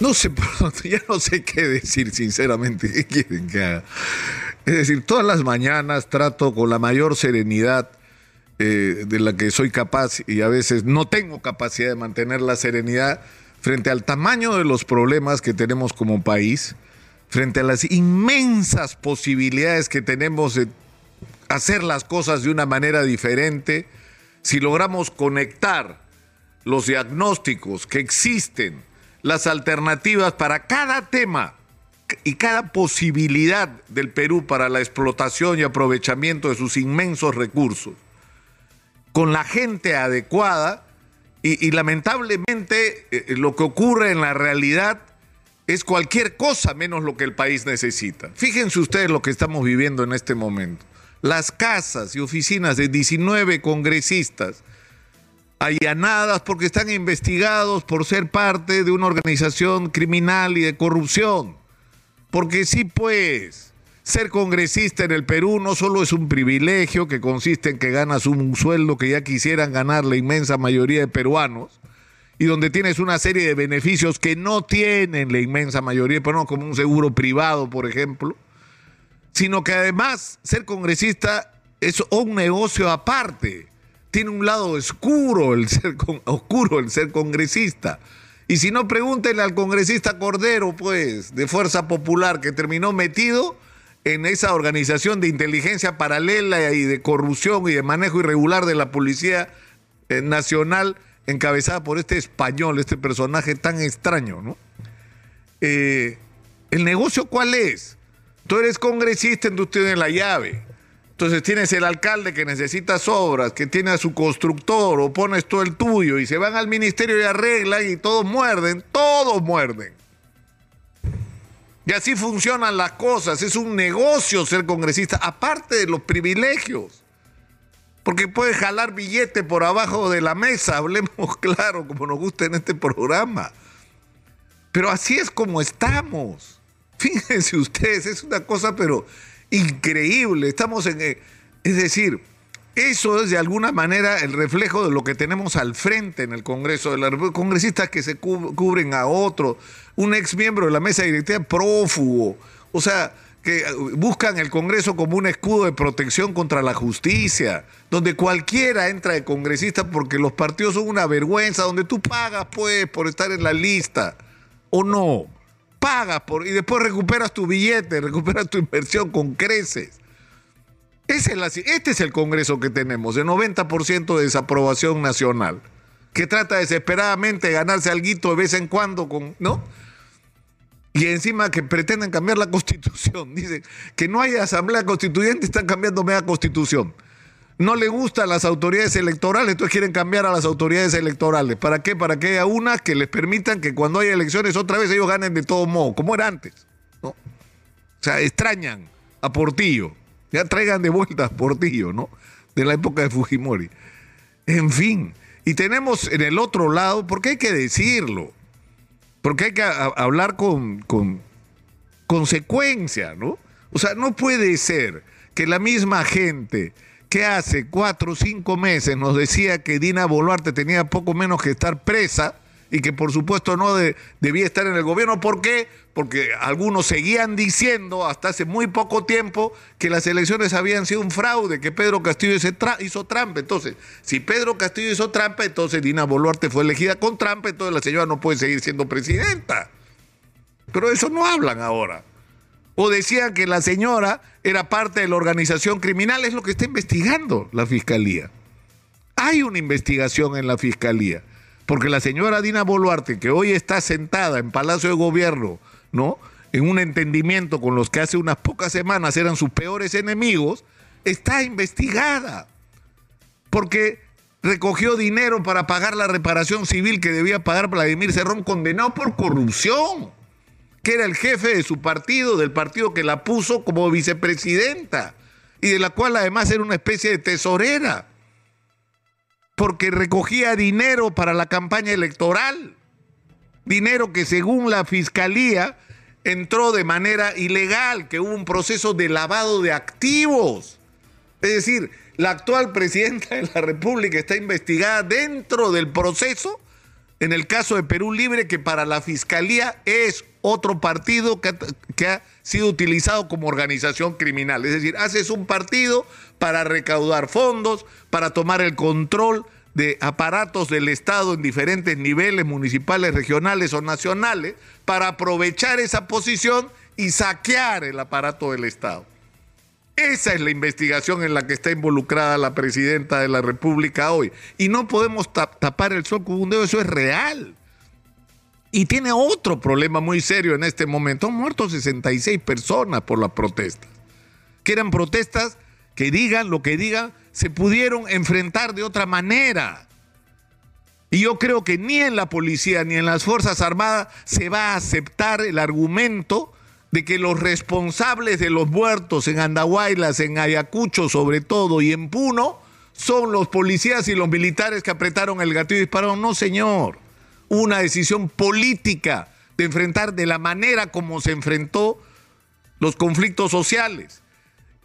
No sé, ya no sé qué decir, sinceramente. ¿Qué quieren que haga? Es decir, todas las mañanas trato con la mayor serenidad eh, de la que soy capaz y a veces no tengo capacidad de mantener la serenidad frente al tamaño de los problemas que tenemos como país, frente a las inmensas posibilidades que tenemos de hacer las cosas de una manera diferente, si logramos conectar los diagnósticos que existen, las alternativas para cada tema y cada posibilidad del Perú para la explotación y aprovechamiento de sus inmensos recursos, con la gente adecuada, y, lamentablemente eh, lo que ocurre en la realidad es cualquier cosa menos lo que el país necesita. Fíjense ustedes lo que estamos viviendo en este momento. Las casas y oficinas de 19 congresistas allanadas porque están investigados por ser parte de una organización criminal y de corrupción. Porque sí, pues, ser congresista en el Perú no solo es un privilegio que consiste en que ganas un sueldo que ya quisieran ganar la inmensa mayoría de peruanos, y donde tienes una serie de beneficios que no tienen la inmensa mayoría de peruanos, como un seguro privado, por ejemplo, sino que además ser congresista es un negocio aparte tiene un lado oscuro el ser, oscuro el ser congresista. Y si no, pregúntenle al congresista Cordero, pues, de Fuerza Popular, que terminó metido en esa organización de inteligencia paralela y de corrupción y de manejo irregular de la Policía eh, Nacional, encabezada por este español, este personaje tan extraño, ¿no? Eh, ¿El negocio cuál es? Tú eres congresista, entonces tienes la llave. Entonces tienes el alcalde que necesita obras, que tiene a su constructor o pones todo el tuyo y se van al ministerio y arreglan y todos muerden, todos muerden. Y así funcionan las cosas, es un negocio ser congresista, aparte de los privilegios. Porque puedes jalar billete por abajo de la mesa, hablemos claro, como nos gusta en este programa. Pero así es como estamos. Fíjense ustedes, es una cosa, pero increíble. Estamos en... Eh, es decir, eso es de alguna manera el reflejo de lo que tenemos al frente en el Congreso de la República. Congresistas que se cubren a otros, un ex miembro de la mesa directiva prófugo, o sea, que uh, buscan el Congreso como un escudo de protección contra la justicia, donde cualquiera entra de congresista porque los partidos son una vergüenza, donde tú pagas pues por estar en la lista, o no pagas por, y después recuperas tu billete, recuperas tu inversión con creces. es este es el Congreso que tenemos, de 90% de desaprobación nacional, que trata desesperadamente de ganarse algo de vez en cuando, con, ¿no? Y encima que pretenden cambiar la constitución. Dicen que no hay asamblea constituyente, están cambiando media constitución no le gustan las autoridades electorales, entonces quieren cambiar a las autoridades electorales. ¿Para qué? Para que haya unas que les permitan que cuando haya elecciones otra vez ellos ganen de todo modo, como era antes. ¿no? O sea, extrañan a Portillo. Ya traigan de vuelta a Portillo, ¿no? De la época de Fujimori. En fin. Y tenemos en el otro lado, porque hay que decirlo, porque hay que hablar con, con consecuencia, ¿no? O sea, no puede ser que la misma gente que hace cuatro o cinco meses nos decía que Dina Boluarte tenía poco menos que estar presa y que por supuesto no debía estar en el gobierno. ¿Por qué? Porque algunos seguían diciendo hasta hace muy poco tiempo que las elecciones habían sido un fraude, que Pedro Castillo hizo trampa. Entonces, si Pedro Castillo hizo trampa, entonces Dina Boluarte fue elegida con trampa, entonces la señora no puede seguir siendo presidenta. Pero eso no hablan ahora o decían que la señora era parte de la organización criminal, es lo que está investigando la fiscalía. Hay una investigación en la fiscalía, porque la señora Dina Boluarte, que hoy está sentada en Palacio de Gobierno, ¿no? En un entendimiento con los que hace unas pocas semanas eran sus peores enemigos, está investigada. Porque recogió dinero para pagar la reparación civil que debía pagar Vladimir Cerrón, condenado por corrupción que era el jefe de su partido, del partido que la puso como vicepresidenta y de la cual además era una especie de tesorera, porque recogía dinero para la campaña electoral, dinero que según la fiscalía entró de manera ilegal, que hubo un proceso de lavado de activos. Es decir, la actual presidenta de la República está investigada dentro del proceso en el caso de Perú Libre, que para la Fiscalía es otro partido que, que, ha sido utilizado como organización criminal. Es decir, haces un partido para recaudar fondos, para tomar el control de aparatos del Estado en diferentes niveles, municipales, regionales o nacionales, para aprovechar esa posición y saquear el aparato del Estado. Esa es la investigación en la que está involucrada la presidenta de la República hoy. Y no podemos tapar el sol con un dedo, eso es real. Y tiene otro problema muy serio en este momento. Han muerto 66 personas por las protestas. Que eran protestas que digan lo que digan, se pudieron enfrentar de otra manera. Y yo creo que ni en la policía ni en las Fuerzas Armadas se va a aceptar el argumento de que los responsables de los muertos en Andahuaylas, en Ayacucho sobre todo y en Puno son los policías y los militares que apretaron el gatillo y dispararon. No, señor. Una decisión política de enfrentar de la manera como se enfrentó los conflictos sociales.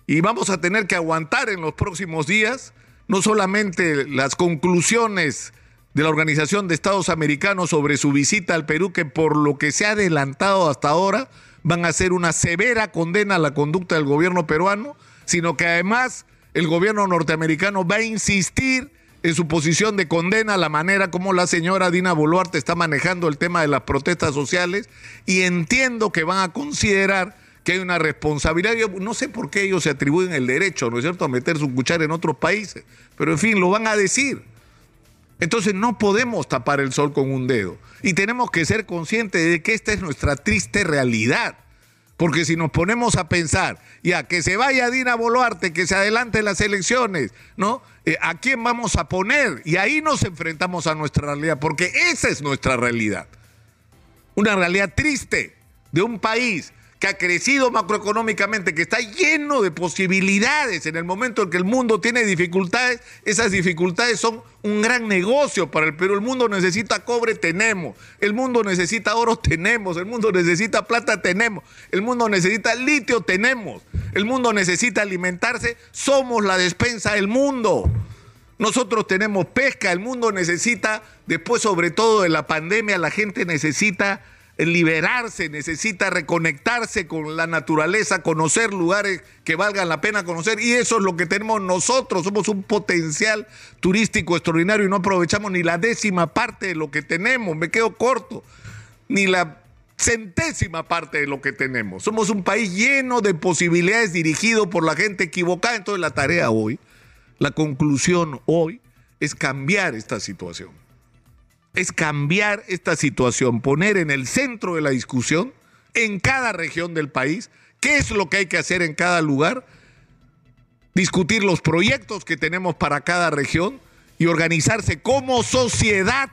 Y vamos a tener que aguantar en los próximos días no solamente las conclusiones de la Organización de Estados Americanos sobre su visita al Perú, que por lo que se ha adelantado hasta ahora, van a hacer una severa condena a la conducta del gobierno peruano, sino que además el gobierno norteamericano va a insistir en su posición de condena la manera como la señora Dina Boluarte está manejando el tema de las protestas sociales y entiendo que van a considerar que hay una responsabilidad. Yo no sé por qué ellos se atribuyen el derecho, ¿no es cierto?, a meter su cuchara en otros países, pero en fin, lo van a decir. Entonces no podemos tapar el sol con un dedo y tenemos que ser conscientes de que esta es nuestra triste realidad. Porque si nos ponemos a pensar, ya que se vaya Dina Boluarte, que se adelante las elecciones, ¿no? Eh, ¿A quién vamos a poner? Y ahí nos enfrentamos a nuestra realidad, porque esa es nuestra realidad. Una realidad triste de un país que ha crecido macroeconómicamente, que está lleno de posibilidades en el momento en que el mundo tiene dificultades, esas dificultades son un gran negocio para el Perú. El mundo necesita cobre, tenemos. El mundo necesita oro, tenemos. El mundo necesita plata, tenemos. El mundo necesita litio, tenemos. El mundo necesita alimentarse, somos la despensa del mundo. Nosotros tenemos pesca, el mundo necesita, después sobre todo de la pandemia, la gente necesita liberarse, necesita reconectarse con la naturaleza, conocer lugares que valgan la pena conocer. Y eso es lo que tenemos nosotros. Somos un potencial turístico extraordinario y no aprovechamos ni la décima parte de lo que tenemos. Me quedo corto. Ni la centésima parte de lo que tenemos. Somos un país lleno de posibilidades dirigido por la gente equivocada. Entonces la tarea hoy, la conclusión hoy, es cambiar esta situación es cambiar esta situación, poner en el centro de la discusión, en cada región del país, qué es lo que hay que hacer en cada lugar, discutir los proyectos que tenemos para cada región y organizarse como sociedad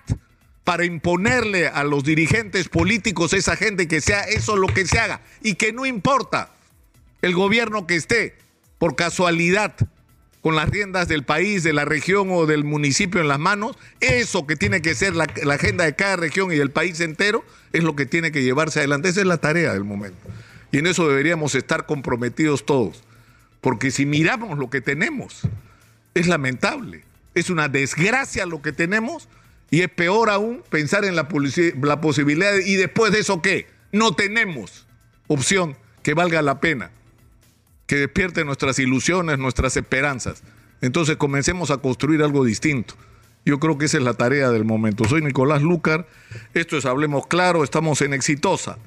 para imponerle a los dirigentes políticos esa gente que sea eso lo que se haga. Y que no importa el gobierno que esté por casualidad con las riendas del país, de la región o del municipio en las manos, eso que tiene que ser la, agenda de cada región y del país entero, es lo que tiene que llevarse adelante. Esa es la tarea del momento. Y en eso deberíamos estar comprometidos todos. Porque si miramos lo que tenemos, es lamentable. Es una desgracia lo que tenemos y es peor aún pensar en la, la posibilidad de, y después de eso qué, no tenemos opción que valga la pena que despierte nuestras ilusiones, nuestras esperanzas. Entonces comencemos a construir algo distinto. Yo creo que esa es la tarea del momento. Soy Nicolás Lucar, esto es Hablemos Claro, estamos en Exitosa.